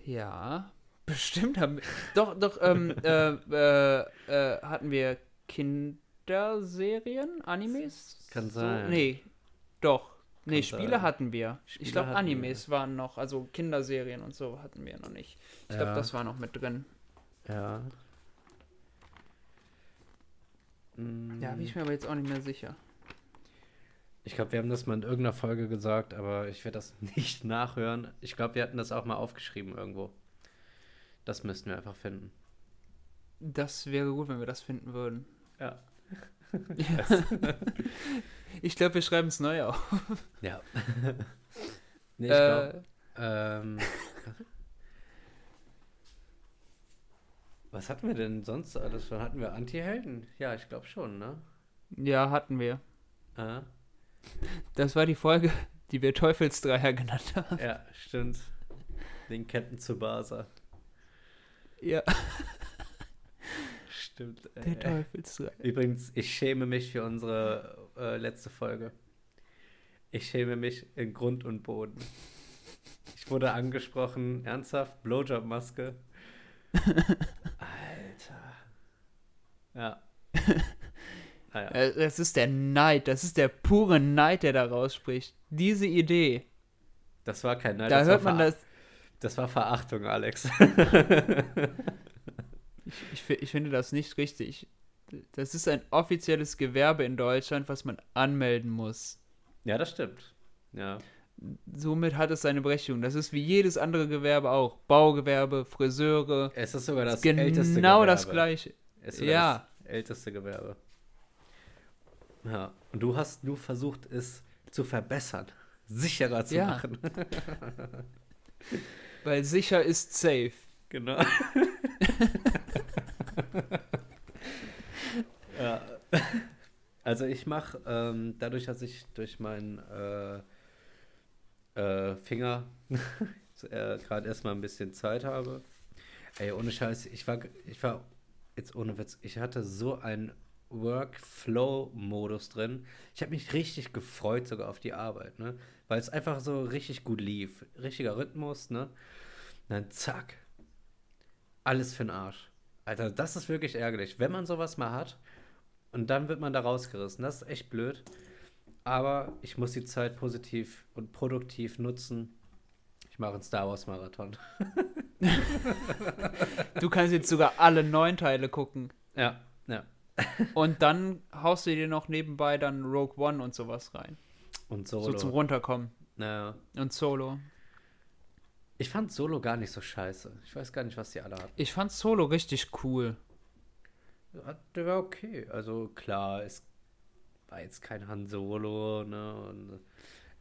Ja, bestimmt haben wir. Doch, doch, ähm, äh, äh, äh, hatten wir Kinderserien, Animes? Kann So? sein. Nee, doch. Nee, Spiele sein. hatten wir. Spiele ich glaube, Animes waren noch, also Kinderserien und so hatten wir noch nicht. Ich glaube, Ja. das war noch mit drin. Ja. Ja, bin ich mir aber jetzt auch nicht mehr sicher. Ich glaube, wir haben das mal in irgendeiner Folge gesagt, aber ich werde das nicht nachhören. Ich glaube, wir hatten das auch mal aufgeschrieben irgendwo. Das müssten wir einfach finden. Das wäre gut, wenn wir das finden würden. Ja. ich glaube, wir schreiben es neu auf. Ja. nee, ich glaube. Äh, Ähm, was hatten wir denn sonst alles schon? Hatten wir Anti-Helden? Ja, ich glaube schon, ne? ja, hatten wir. Ah, Das war die Folge, die wir Teufelsdreier genannt haben. ja, stimmt. Den Captain Tsubasa. Ja, Stimmt. der Äh. Teufelsdreier. Übrigens, ich schäme mich für unsere äh, letzte Folge. Ich schäme mich in Grund und Boden. Ich wurde angesprochen, ernsthaft, Blowjob-Maske. Alter. Ja. Naja. Äh, Das ist der Neid, das ist der pure Neid, der da rausspricht. Diese Idee. Das war kein Nein, da das hört war man das. Das war Verachtung, Alex. Ich, ich, ich finde das nicht richtig. Das ist ein offizielles Gewerbe in Deutschland, was man anmelden muss. Ja, das stimmt. Ja. Somit hat es seine Berechtigung. Das ist wie jedes andere Gewerbe auch. Baugewerbe, Friseure. Es ist sogar das ist genau älteste Gewerbe. das gleiche. Es ist sogar Ja. das älteste Gewerbe. Ja. Und du hast nur versucht, es zu verbessern. Sicherer zu Ja. machen. Weil sicher ist safe. Genau. ja. Also ich mache, ähm, dadurch, dass ich durch meinen äh, äh, Finger äh, gerade erstmal ein bisschen Zeit habe. Ey, ohne Scheiß, ich war, ich war, jetzt ohne Witz, ich hatte so einen Workflow-Modus drin. Ich habe mich richtig gefreut sogar auf die Arbeit, ne? Weil es einfach so richtig gut lief. Richtiger Rhythmus, ne? Dann zack. Alles für den Arsch. Alter, das ist wirklich ärgerlich. Wenn man sowas mal hat und dann wird man da rausgerissen. Das ist echt blöd. Aber ich muss die Zeit positiv und produktiv nutzen. Ich mache einen Star Wars Marathon. Du kannst jetzt sogar alle neun Teile gucken. Ja, ja. Und dann haust du dir noch nebenbei dann Rogue One und sowas rein. Und So Solo. zum Runterkommen. naja. Und Solo. Ich fand Solo gar nicht so scheiße. Ich weiß gar nicht, was die alle hatten. Ich fand Solo richtig cool. Der war okay. Also klar, es war jetzt kein Han Solo, ne? Und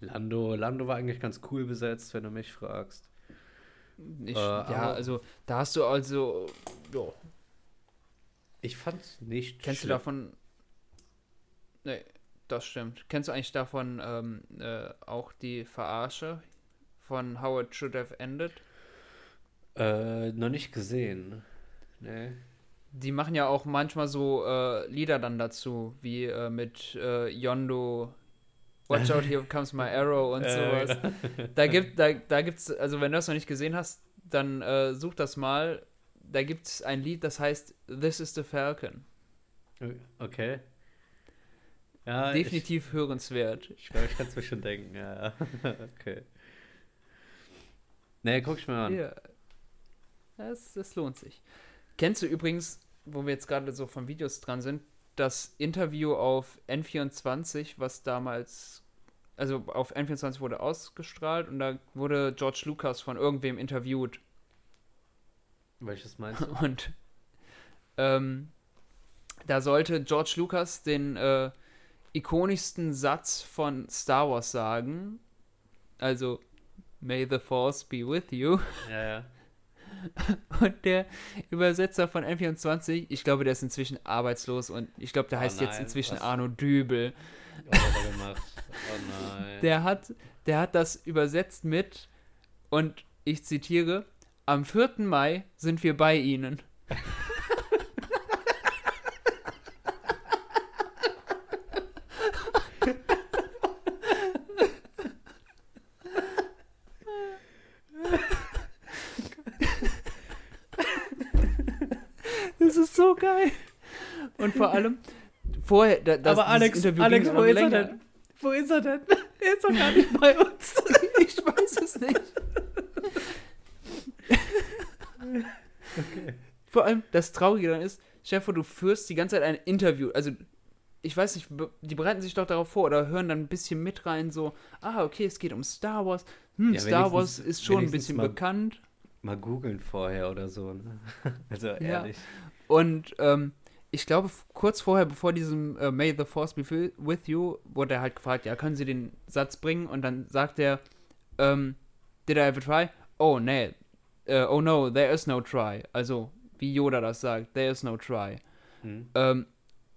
Lando, Lando war eigentlich ganz cool besetzt, wenn du mich fragst. Ich, Äh, ja, also da hast du also. Ja, Ich fand's nicht kennst du schlimm. davon. Nee, das stimmt. Kennst du eigentlich davon ähm, äh, auch die Verarsche von How It Should Have Ended? Äh, noch nicht gesehen. Nee. Die machen ja auch manchmal so äh, Lieder dann dazu, wie äh, mit äh, Yondo, Watch out, here comes my arrow und Äh, sowas. Da gibt, da, da gibt's, also wenn du das noch nicht gesehen hast, dann äh, such das mal. Da gibt's ein Lied, das heißt This is the Falcon. Okay. Ja, Definitiv hörenswert. Ich glaube, ich kann es mir schon denken, ja. ja. okay. Nee, guck ich mir an. Ja. Das, das lohnt sich. Kennst du übrigens, wo wir jetzt gerade so von Videos dran sind, das Interview auf N24, was damals, also auf N24 wurde ausgestrahlt und da wurde George Lucas von irgendwem interviewt. Welches meinst du? Und ähm, da sollte George Lucas den äh, ikonischsten Satz von Star Wars sagen. Also, May the Force be with you. ja, ja. Und der Übersetzer von N24, ich glaube, der ist inzwischen arbeitslos und ich glaube, der Oh heißt jetzt nein, inzwischen was? Arno Dübel. Oh nein. Der hat, der hat das übersetzt mit, und ich zitiere, am 4. Mai sind wir bei Ihnen. Das ist so geil. Und vor allem, vorher, da, das, Aber Alex, Interview Alex, ging wo ist er länger. denn? Wo ist er denn? Er ist doch gar nicht bei uns. Ich weiß es nicht. Vor allem, das Traurige dann ist, Chef, du führst die ganze Zeit ein Interview. Also, ich weiß nicht, die bereiten sich doch darauf vor oder hören dann ein bisschen mit rein, so, ah, okay, es geht um Star Wars. Hm, Ja, Star Wars ist schon ein bisschen mal- bekannt. Mal googeln vorher oder so, ne? Also ehrlich. Und ähm, ich glaube, kurz vorher, bevor diesem äh, May the Force be with you, wurde er halt gefragt, ja, können Sie den Satz bringen? Und dann sagt er, ähm, did I have a try? Oh, nee. Äh, oh no, there is no try. Also, wie Yoda das sagt, there is no try. Hm. Ähm,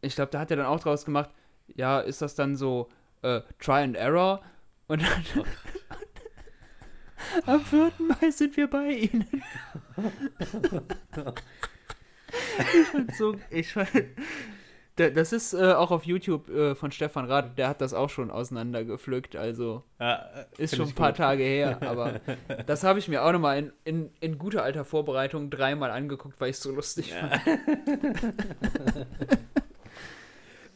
ich glaube, da hat er dann auch draus gemacht, ja, ist das dann so äh, Try and Error? Und dann am 4. Mai sind wir bei Ihnen. ich fand so, ich fand, Da- das ist äh, auch auf YouTube äh, von Stefan Rath, der hat das auch schon auseinandergepflückt, also Ja, ist schon ein paar gut. Tage her, aber das habe ich mir auch nochmal in, in, in guter alter Vorbereitung dreimal angeguckt, weil ich es so lustig Ja. fand.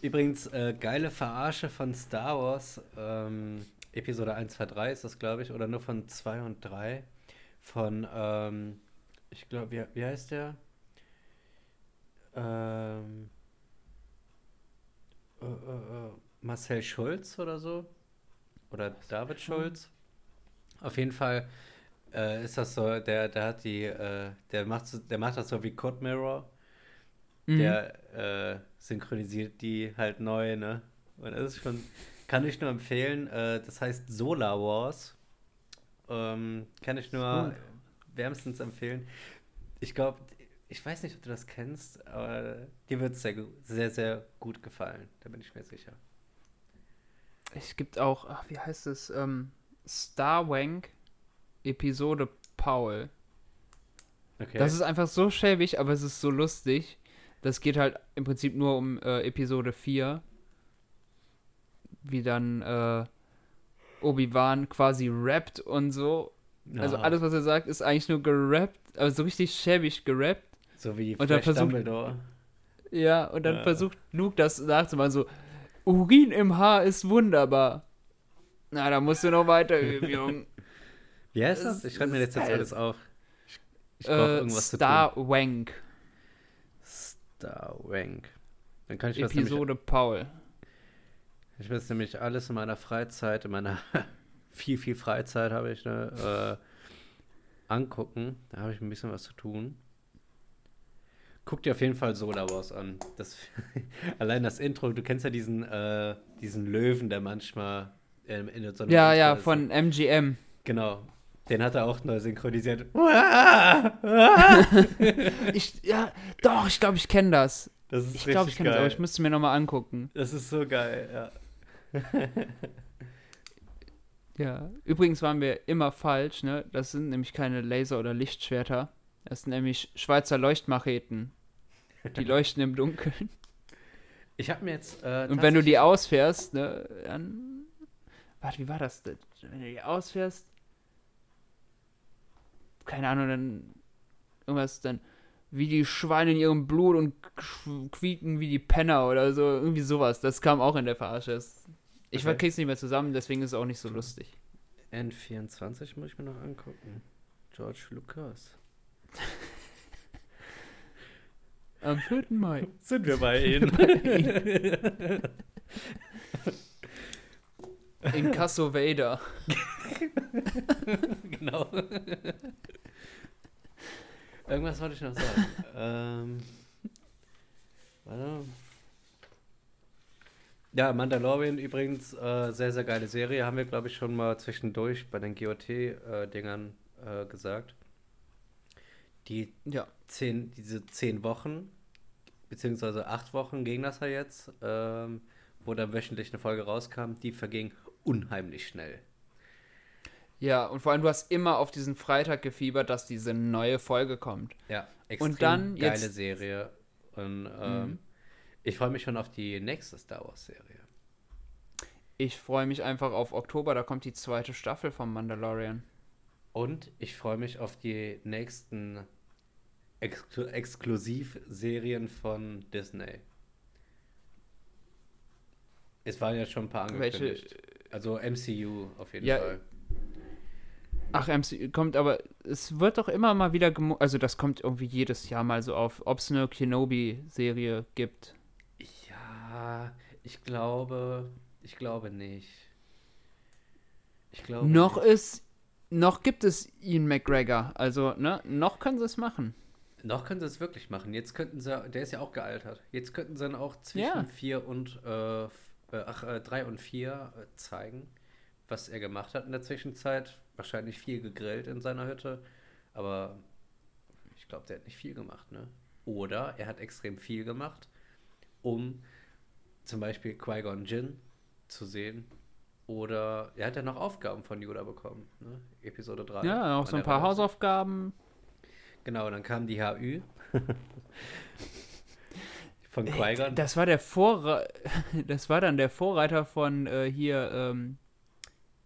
Übrigens, äh, geile Verarsche von Star Wars. Ähm, Episode 1, 2, 3 ist das, glaube ich, oder nur von 2 und 3. Von, ähm, ich glaube, wie, wie heißt der? Ähm, äh, äh, äh, Marcel Schulz oder so. oder David Schulz. Auf jeden Fall äh, ist das so, der, der hat die, äh, der macht so, der macht das so wie Code Mirror. Mhm. Der äh, synchronisiert die halt neu, ne? Und das ist schon, kann ich nur empfehlen. Das heißt Solar Wars. Ähm, kann ich nur Cool. wärmstens empfehlen. Ich glaube, ich weiß nicht, ob du das kennst, aber dir wird es sehr, sehr, sehr gut gefallen. Da bin ich mir sicher. Es gibt auch, ach, wie heißt es? Ähm, Star Wank Episode Paul. Okay. Das ist einfach so schäbig, aber es ist so lustig. Das geht halt im Prinzip nur um äh, Episode 4. Wie dann äh, Obi-Wan quasi rappt und so. Also Ah, alles, was er sagt, ist eigentlich nur gerappt, aber so richtig schäbig gerappt. So wie und dann versucht- Dumbledore. Ja, und dann Ja. versucht Luke das nachzumachen, so, Urin im Haar ist wunderbar. Na, da musst du noch weiter üben, Junge. Wie heißt Das? Ich schreibe mir jetzt, jetzt alles auf. Ich, ich brauche äh, irgendwas Star zu Wank, tun. Star Wank. Dann kann ich das nämlich, Episode Paul. ich will nämlich alles in meiner Freizeit, in meiner viel, viel Freizeit habe ich, ne, äh, angucken. Da habe ich ein bisschen was zu tun. Guck dir auf jeden Fall Solar Wars an. Das, allein das Intro, du kennst ja diesen, äh, diesen Löwen, der manchmal ähm, in so einem Ja, Intro ja, ist. von MGM. Genau. Den hat er auch neu synchronisiert. Ich, ja, doch, ich glaube, ich kenne das. Das ist Ich glaube, ich kenne das, aber ich müsste mir nochmal angucken. Das ist so geil, ja. Ja, übrigens waren wir immer falsch, ne? Das sind nämlich keine Laser- oder Lichtschwerter. Das sind nämlich Schweizer Leuchtmacheten. Die leuchten im Dunkeln. Ich habe mir jetzt. Äh, Und wenn du die ausfährst, ne, dann. Warte, wie war das denn? Wenn du die ausfährst. Keine Ahnung, dann. Irgendwas dann. Wie die Schweine in ihrem Blut und quieken wie die Penner oder so. Irgendwie sowas. Das kam auch in der Verarsche. Das- Ich Okay. krieg's nicht mehr zusammen, deswegen ist es auch nicht so lustig. N24 muss ich mir noch angucken. George Lucas. Am 4. Mai. Sind wir bei Ihnen? In Casso Vader. genau. Irgendwas wollte ich noch sagen. ähm, warte. Ja, Mandalorian übrigens, äh, sehr, sehr geile Serie. Haben wir, glaube ich, schon mal zwischendurch bei den GOT-Dingern äh, gesagt. Die Ja. zehn, diese zehn Wochen, beziehungsweise acht Wochen ging das ja jetzt, ähm, wo dann wöchentlich eine Folge rauskam, die verging unheimlich schnell. Ja, und vor allem, du hast immer auf diesen Freitag gefiebert, dass diese neue Folge kommt. Ja, extrem dann geile jetzt- Serie. Und ähm, Mhm. ich freue mich schon auf die nächste Star Wars-Serie. Ich freue mich einfach auf Oktober, da kommt die zweite Staffel vom Mandalorian. Und ich freue mich auf die nächsten Exklu Exklusivserien von Disney. Es waren ja schon ein paar Welche- angekündigt. Also MCU auf jeden Ja, Fall. Ach, MC kommt aber, es wird doch immer mal wieder, also das kommt irgendwie jedes Jahr mal so auf, ob es eine Kenobi-Serie gibt. Ja, ich glaube, ich glaube nicht. Ich glaube Noch nicht. ist, noch gibt es Ian McGregor, also, ne, noch können sie es machen. Noch können sie es wirklich machen. Jetzt könnten sie, der ist ja auch gealtert. Jetzt könnten sie dann auch zwischen Ja. vier und äh, äh, ach, äh, drei und vier äh, zeigen, was er gemacht hat in der Zwischenzeit. Wahrscheinlich viel gegrillt in seiner Hütte, aber ich glaube, der hat nicht viel gemacht, ne? Oder er hat extrem viel gemacht, um zum Beispiel Qui-Gon Jinn zu sehen. Oder er hat ja noch Aufgaben von Yoda bekommen, ne? Episode 3. Ja, auch so ein paar Hausaufgaben. Genau, dann kam die HÜ von Ey, Qui-Gon. Das war der Vorre das war dann der Vorreiter von äh, hier, ähm,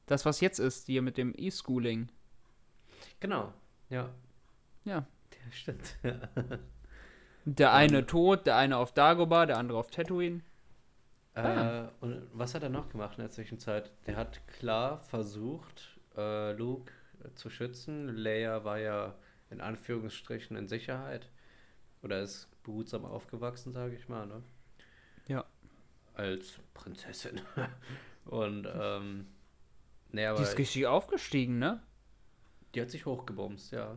das was jetzt ist, hier mit dem E-Schooling. Genau, ja. Ja. Ja, stimmt. Der eine tot, der eine auf Dagobah, der andere auf Tatooine. äh, und was hat er noch gemacht in der Zwischenzeit? Der hat klar versucht, äh, Luke äh, zu schützen. Leia war ja in Anführungsstrichen in Sicherheit. Oder ist behutsam aufgewachsen, sage ich mal, ne? Ja. Als Prinzessin. und ähm, Nee, aber Die ist richtig aufgestiegen, ne? die hat sich hochgebumst, ja.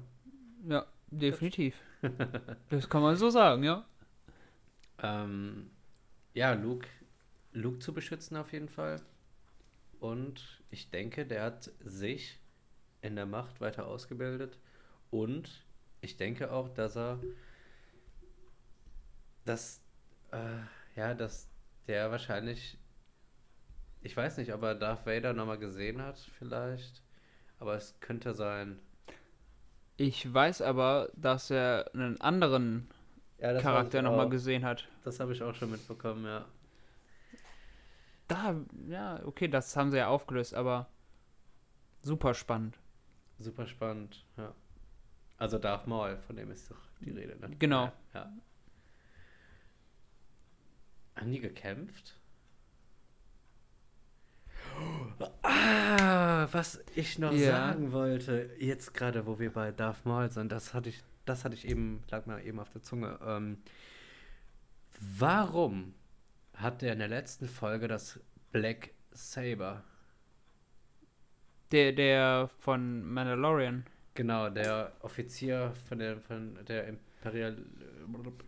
Ja, definitiv. das kann man so sagen, ja. Ähm, ja, Luke, Luke zu beschützen auf jeden Fall. Und ich denke, der hat sich in der Macht weiter ausgebildet. Und ich denke auch, dass er, dass, äh, ja, dass der wahrscheinlich, ich weiß nicht, ob er Darth Vader nochmal gesehen hat, vielleicht. Aber es könnte sein. Ich weiß aber, dass er einen anderen Ja, Charakter nochmal gesehen hat. Das habe ich auch schon mitbekommen, ja. Da, ja, okay, das haben sie ja aufgelöst, aber super spannend. Super spannend, ja. Also Darth Maul, von dem ist doch die Rede, ne? Genau. Ja. Haben die gekämpft? Ah, was ich noch Ja. sagen wollte, jetzt gerade, wo wir bei Darth Maul sind, das hatte ich, das hatte ich eben, lag mir eben auf der Zunge. Ähm, warum hat der in der letzten Folge das Black Saber? Der, der von Mandalorian. Genau, der Offizier von der, von der Imperial,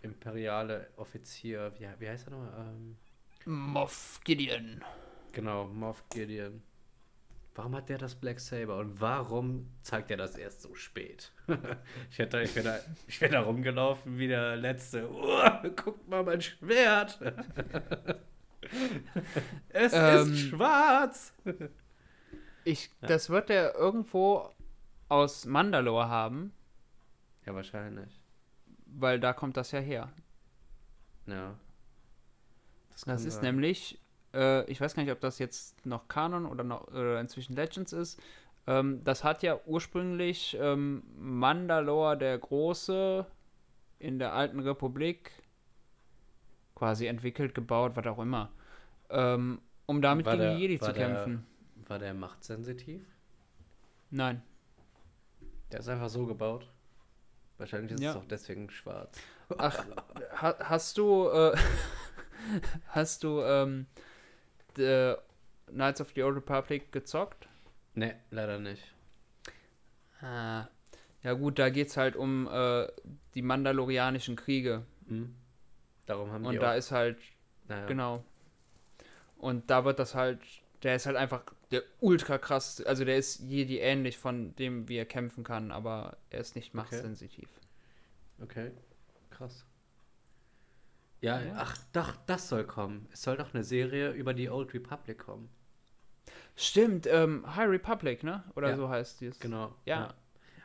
imperiale Offizier, wie, wie heißt er nochmal? Ähm, Moff Gideon. genau, Moff Gideon. Warum hat der das Black Saber und warum zeigt er das erst so spät? ich hätte, ich wäre da, ich wär da rumgelaufen wie der letzte. Oh, guckt mal mein Schwert. es Ähm, ist schwarz. Ich. Das wird er irgendwo aus Mandalore haben, Ja, wahrscheinlich. weil da kommt das ja her. Ja. Das, Das ist sein. nämlich, äh, ich weiß gar nicht, ob das jetzt noch Kanon oder noch oder inzwischen Legends ist. Ähm, das hat ja ursprünglich ähm, Mandalore der Große in der alten Republik quasi entwickelt, gebaut, was auch immer. Ähm, um damit War gegen der- die Jedi zu der- kämpfen. War der machtsensitiv? Nein. Der ist einfach so gebaut. Wahrscheinlich ist Ja. es auch deswegen schwarz. Ach, ha, hast du, äh, hast du ähm, The Knights of the Old Republic gezockt? Ne, leider nicht. Ah. Ja gut, da geht's halt um äh, die Mandalorianischen Kriege. Hm? Darum haben Und die da auch, ist halt, naja, genau. Und da wird das halt, der ist halt einfach der ultra krass, also der ist Jedi ähnlich von dem, wie er kämpfen kann, aber er ist nicht machtsensitiv. Okay, krass. Ja, Ja. ach, doch, das soll kommen. Es soll doch eine Serie über die Old Republic kommen. Stimmt, ähm, High Republic, ne? Oder Ja. so heißt die. Genau. Ja.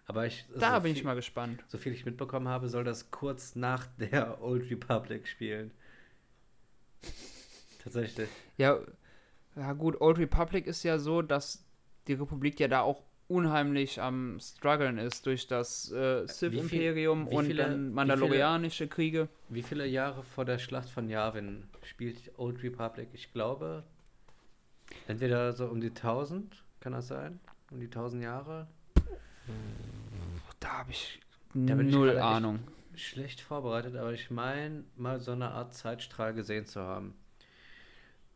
Aber ich, Da so bin ich viel- mal gespannt. So viel ich mitbekommen habe, soll das kurz nach der Old Republic spielen. Tatsächlich. Ja, ja gut, Old Republic ist ja so, dass die Republik ja da auch unheimlich am struggeln ist durch das äh, Sith-Imperium und viele- dann wie mandalorianische Kriege. Wie viele Jahre vor der Schlacht von Yavin spielt Old Republic? Ich glaube, entweder so um die 1000, kann das sein? Um die 1000 Jahre? Da habe ich Da null Ahnung. Schlecht vorbereitet, aber ich meine, mal so eine Art Zeitstrahl gesehen zu haben.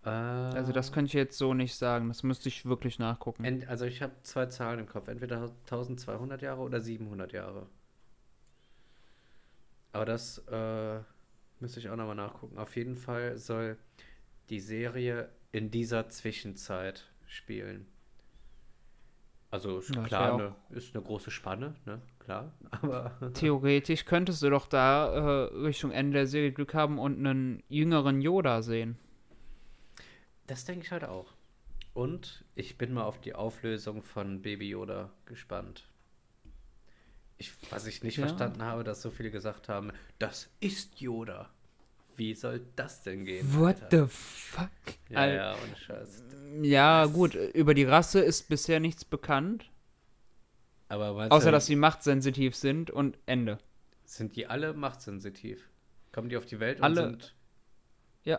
Äh, Also das könnte ich jetzt so nicht sagen. Das müsste ich wirklich nachgucken. ent, also ich habe zwei Zahlen im Kopf, entweder 1200 Jahre oder 700 Jahre. Aber das äh, müsste ich auch nochmal nachgucken. Auf jeden Fall soll die Serie in dieser Zwischenzeit spielen. Also ist Ja, klar, ne, ist eine große Spanne, ne? Klar. Aber Theoretisch könntest du doch da äh, Richtung Ende der Serie Glück haben und einen jüngeren Yoda sehen. Das denke ich halt auch. Und ich bin mal auf die Auflösung von Baby Yoda gespannt. Ich, was ich nicht Ja. verstanden habe, dass so viele gesagt haben, das ist Yoda. Wie soll das denn gehen? What Alter? the fuck? Ja, Al- ja, ohne Scheiß. Ja, Was? gut, über die Rasse ist bisher nichts bekannt. Aber Außer, du, dass sie machtsensitiv sind und Ende. sind die alle machtsensitiv? Kommen die auf die Welt Alle. und sind. Ja.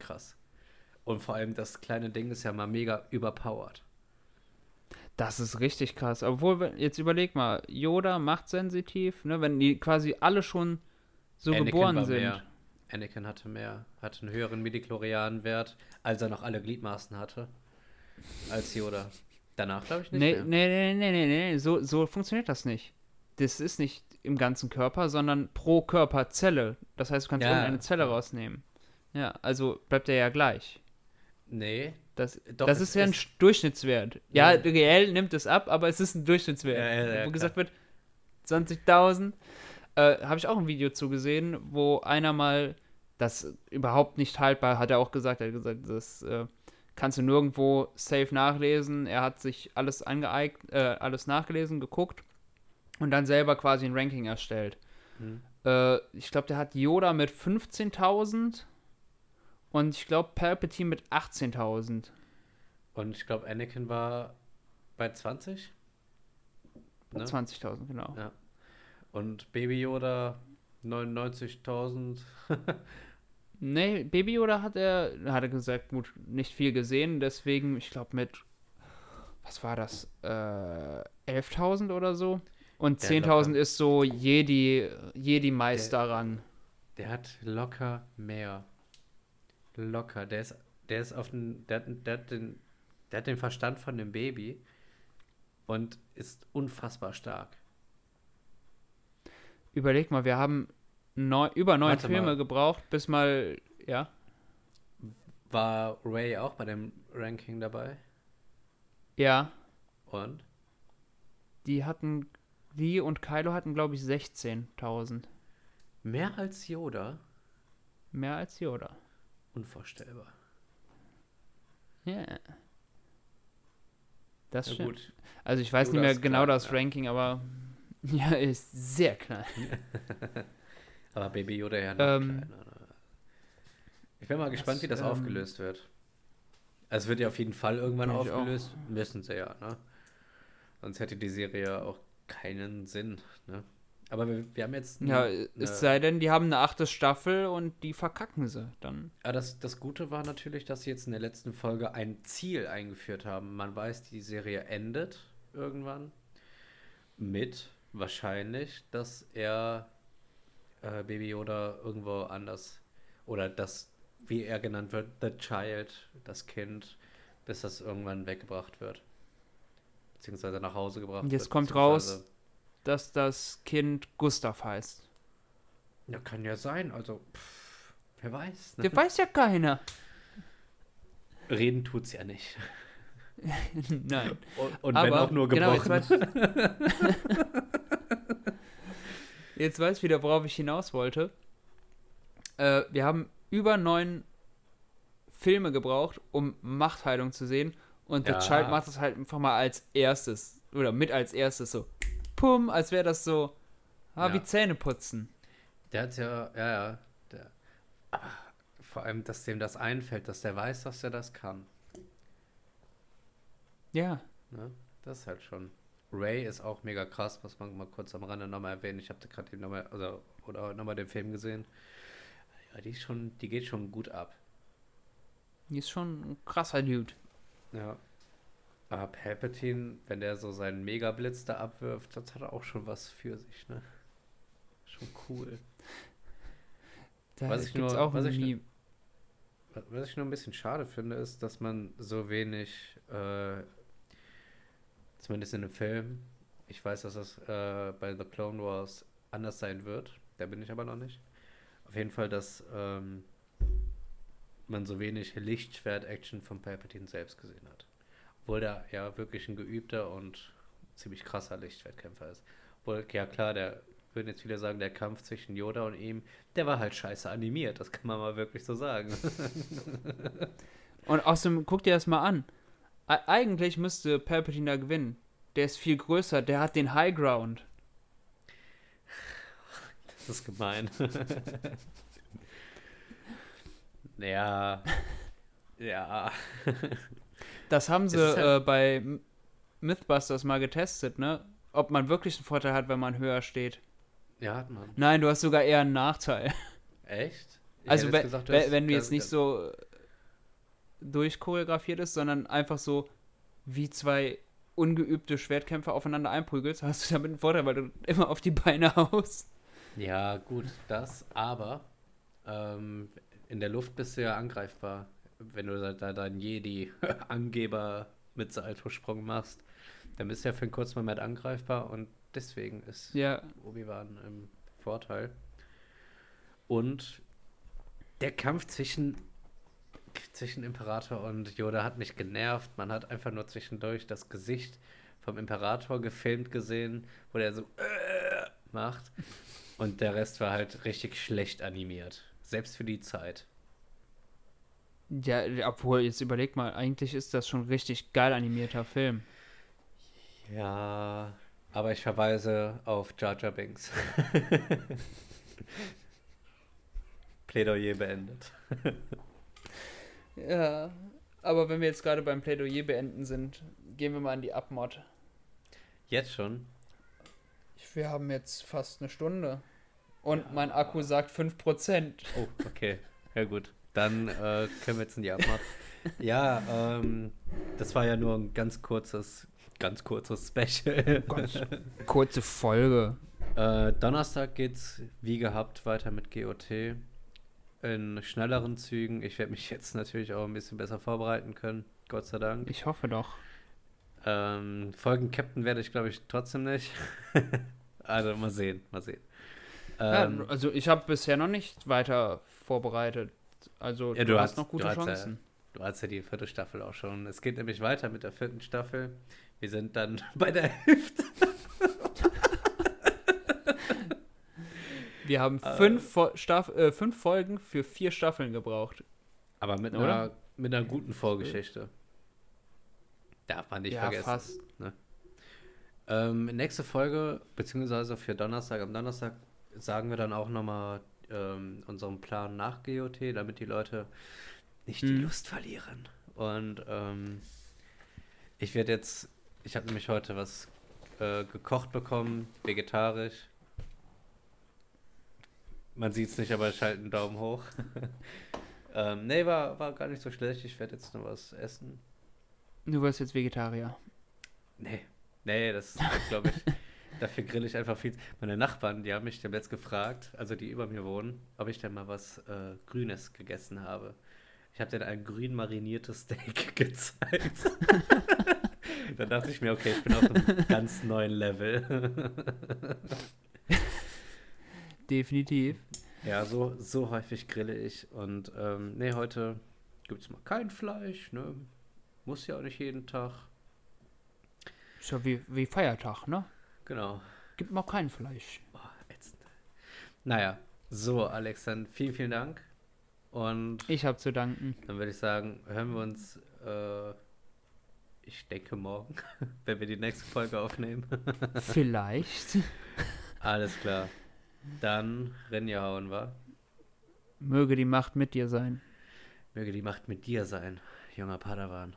Krass. Und vor allem das kleine Ding ist ja mal mega überpowered. Das ist richtig krass. Obwohl, jetzt überleg mal, Yoda machtsensitiv, ne, wenn die quasi alle schon so Anakin geboren sind. Mehr. Anakin hatte mehr, hatte einen höheren Midichlorian-Wert, als er noch alle Gliedmaßen hatte. als Yoda. Danach glaube ich nicht Nee, mehr. nee, nee, nee, nee, nee, so, so funktioniert das nicht. Das ist nicht im ganzen Körper, sondern pro Körperzelle. Das heißt, du kannst Ja. irgendeine Zelle rausnehmen. Ja, also bleibt er ja gleich. Nee. Das, Doch, das ist ja ein Durchschnittswert. Ja, Ja. reell nimmt es ab, aber es ist ein Durchschnittswert. Ja, ja, ja, wo gesagt wird, 20.000. Äh, Habe ich auch ein Video zugesehen, wo einer mal das überhaupt nicht haltbar, hat er auch gesagt, er hat gesagt, das äh, kannst du nirgendwo safe nachlesen. Er hat sich alles angeeignet, äh, alles nachgelesen, geguckt und dann selber quasi ein Ranking erstellt. Hm. Äh, ich glaube, der hat Yoda mit 15.000 und ich glaube Palpatine mit 18.000. Und ich glaube, Anakin war bei 20. Ne? 20.000, genau. Ja. Und Baby Yoda 99.000. Nee, Baby Yoda hat er, hat er gesagt, gut, nicht viel gesehen, deswegen, ich glaube mit, was war das, äh, 11.000 oder so? Und Ja, 10.000 locker. ist so Jedi, Jedi-Meister ran. Der hat locker mehr. Locker. Der ist, der ist auf den, der, hat- der, hat den, der hat den Verstand von dem Baby und ist unfassbar stark. Überleg mal, wir haben neu, über neun Warte Filme mal. gebraucht, bis mal, ja, War Ray auch bei dem Ranking dabei? ja, Und? die hatten, die und Kylo hatten, glaube ich, 16.000. Mehr als Yoda? Mehr als Yoda. Unvorstellbar. Ja. Das Na stimmt. gut. Also ich weiß Yoda nicht mehr genau klein, das ja. Ranking, aber ja, ist sehr klein. Aber Baby Yoda ja noch Ähm, kleiner. ne? Ich bin mal gespannt, das, wie das ähm, aufgelöst wird. Also es wird ja auf jeden Fall irgendwann Ja, ich auch. aufgelöst. Müssen sie ja, ne? Sonst hätte die Serie auch keinen Sinn, ne? Aber wir, wir haben jetzt... Ja, n- es sei denn, die haben eine achte Staffel und die verkacken sie dann. Aber das, das Gute war natürlich, dass sie jetzt in der letzten Folge ein Ziel eingeführt haben. Man weiß, die Serie endet irgendwann mit wahrscheinlich, dass er äh, Baby Yoda irgendwo anders oder das, wie er genannt wird, The Child, das Kind, bis das irgendwann weggebracht wird. Beziehungsweise nach Hause gebracht jetzt wird. kommt raus- Dass das Kind Gustav heißt. Ja, kann ja sein, also pff, wer weiß. Ne? Der weiß ja keiner. Reden tut's ja nicht. Nein. Und, und wenn Aber, auch nur genau, gebrochen. jetzt, weiß, jetzt weiß ich wieder, worauf ich hinaus wollte. Äh, wir haben über neun Filme gebraucht, um Machtheilung zu sehen. Und Ja. The Child macht das halt einfach mal als erstes. Oder mit als erstes so. Pum, als wäre das so. Ah, Ja. wie Zähne putzen. Der hat ja, ja, ja. Der, aber vor allem, dass dem das einfällt, dass der weiß, dass er das kann. Ja. Ne? Das ist halt schon. Ray ist auch mega krass, muss man mal kurz am Rande nochmal erwähnen. Ich habe gerade eben nochmal, also, oder nochmal den Film gesehen. Ja, die ist schon, die geht schon gut ab. Die ist schon ein krasser Dude. Ja. Aber Palpatine, wenn der so seinen Megablitz da abwirft, das hat auch schon was für sich, ne? Schon cool. Da Was ich nur- auch was ein ich. Was- Was ich nur ein bisschen schade finde, ist, dass man so wenig, äh, zumindest in dem Film, ich weiß, dass das äh, bei The Clone Wars anders sein wird, da bin ich aber noch nicht. Auf jeden Fall, dass ähm, man so wenig Lichtschwert-Action von Palpatine selbst gesehen hat. Obwohl der ja wirklich ein geübter und ziemlich krasser Lichtschwertkämpfer ist. Obwohl, ja klar, der würden jetzt viele sagen, der Kampf zwischen Yoda und ihm, der war halt scheiße animiert, das kann man mal wirklich so sagen. Und außerdem, guck dir das mal an. Eigentlich müsste Palpatine da gewinnen. Der ist viel größer, der hat den High Ground. Das ist gemein. ja. Ja. Das haben sie halt- äh, bei Mythbusters mal getestet, ne? Ob man wirklich einen Vorteil hat, wenn man höher steht. Ja, hat man. Nein, du hast sogar eher einen Nachteil. Echt? Ich also, wenn, gesagt, wenn, hast- wenn du jetzt nicht so durchchoreografiert ist, sondern einfach so wie zwei ungeübte Schwertkämpfer aufeinander einprügelst, hast du damit einen Vorteil, weil du immer auf die Beine haust. Ja, gut, das, aber ähm, in der Luft bist du ja angreifbar. Wenn du da deinen Jedi-Angeber mit Salto-Sprung machst, dann bist du ja für einen kurzen Moment angreifbar und deswegen ist Ja, Obi-Wan im Vorteil. Und der Kampf zwischen, zwischen Imperator und Yoda hat mich genervt. Man hat einfach nur zwischendurch das Gesicht vom Imperator gefilmt gesehen, wo der so äh, macht. Und der Rest war halt richtig schlecht animiert. Selbst für die Zeit. Ja, obwohl, jetzt überleg mal, eigentlich ist das schon ein richtig geil animierter Film. Ja, aber ich verweise auf Jar Jar Binks. Plädoyer beendet. Ja, aber wenn wir jetzt gerade beim Plädoyer beenden sind, gehen wir mal an die Abmod. Jetzt schon? Wir haben jetzt fast eine Stunde. Und mein Akku sagt 5%. Oh, okay. Ja gut. Dann äh, können wir jetzt in die Abmord. ja, ähm, das war ja nur ein ganz kurzes, ganz kurzes Special. Ganz kurze Folge. Äh, Donnerstag geht's wie gehabt weiter mit GOT in schnelleren Zügen. Ich werde mich jetzt natürlich auch ein bisschen besser vorbereiten können, Gott sei Dank. Ich hoffe doch. Ähm, Folgen Captain werde ich, glaube ich, trotzdem nicht. also mal sehen, mal sehen. Ähm, ja, also ich habe bisher noch nicht weiter vorbereitet. Also Ja, du, du hast hast- noch gute du hast ja- Chancen. du hast ja die vierte Staffel auch schon. Es geht nämlich weiter mit der vierten Staffel. Wir sind dann bei der Hälfte. Wir haben Äh. fünf, Fo Staff äh, fünf Folgen für vier Staffeln gebraucht. Aber mit Oder? einer, mit einer guten Vorgeschichte. Darf man nicht ja, vergessen. fast. Ähm, nächste Folge, beziehungsweise für Donnerstag, am Donnerstag sagen wir dann auch nochmal ähm, unseren Plan nach GOT, damit die Leute nicht die Mhm. Lust verlieren. Und ähm, ich werde jetzt, ich habe nämlich heute was äh, gekocht bekommen, vegetarisch. Man sieht es nicht, aber ich halte einen Daumen hoch. ähm, nee, war, war gar nicht so schlecht. Ich werde jetzt noch was essen. Du wirst jetzt Vegetarier. Nee, nee, das glaube ich. dafür grill ich einfach viel. Meine Nachbarn, die haben mich dem jetzt gefragt, also die über mir wohnen, ob ich denn mal was äh, Grünes gegessen habe. Ich habe denen ein grün mariniertes Steak gezeigt. da dachte ich mir, okay, ich bin auf einem ganz neuen Level. Definitiv. ja, so, so häufig grille ich. Und ähm, nee, heute gibt es mal kein Fleisch, ne? Muss ja auch nicht jeden Tag. Ist ja wie, wie Feiertag, ne? Genau. Gibt mal kein Fleisch. Boah, ätzend. Naja, so, Alex, dann vielen, vielen Dank. Und Ich habe zu danken. dann würde ich sagen, hören wir uns, äh, ich denke morgen, wenn wir die nächste Folge aufnehmen. Vielleicht. Alles klar. Dann Renja hauen wir. Möge die Macht mit dir sein. Möge die Macht mit dir sein, junger Padawan.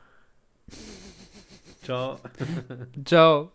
Ciao. Ciao.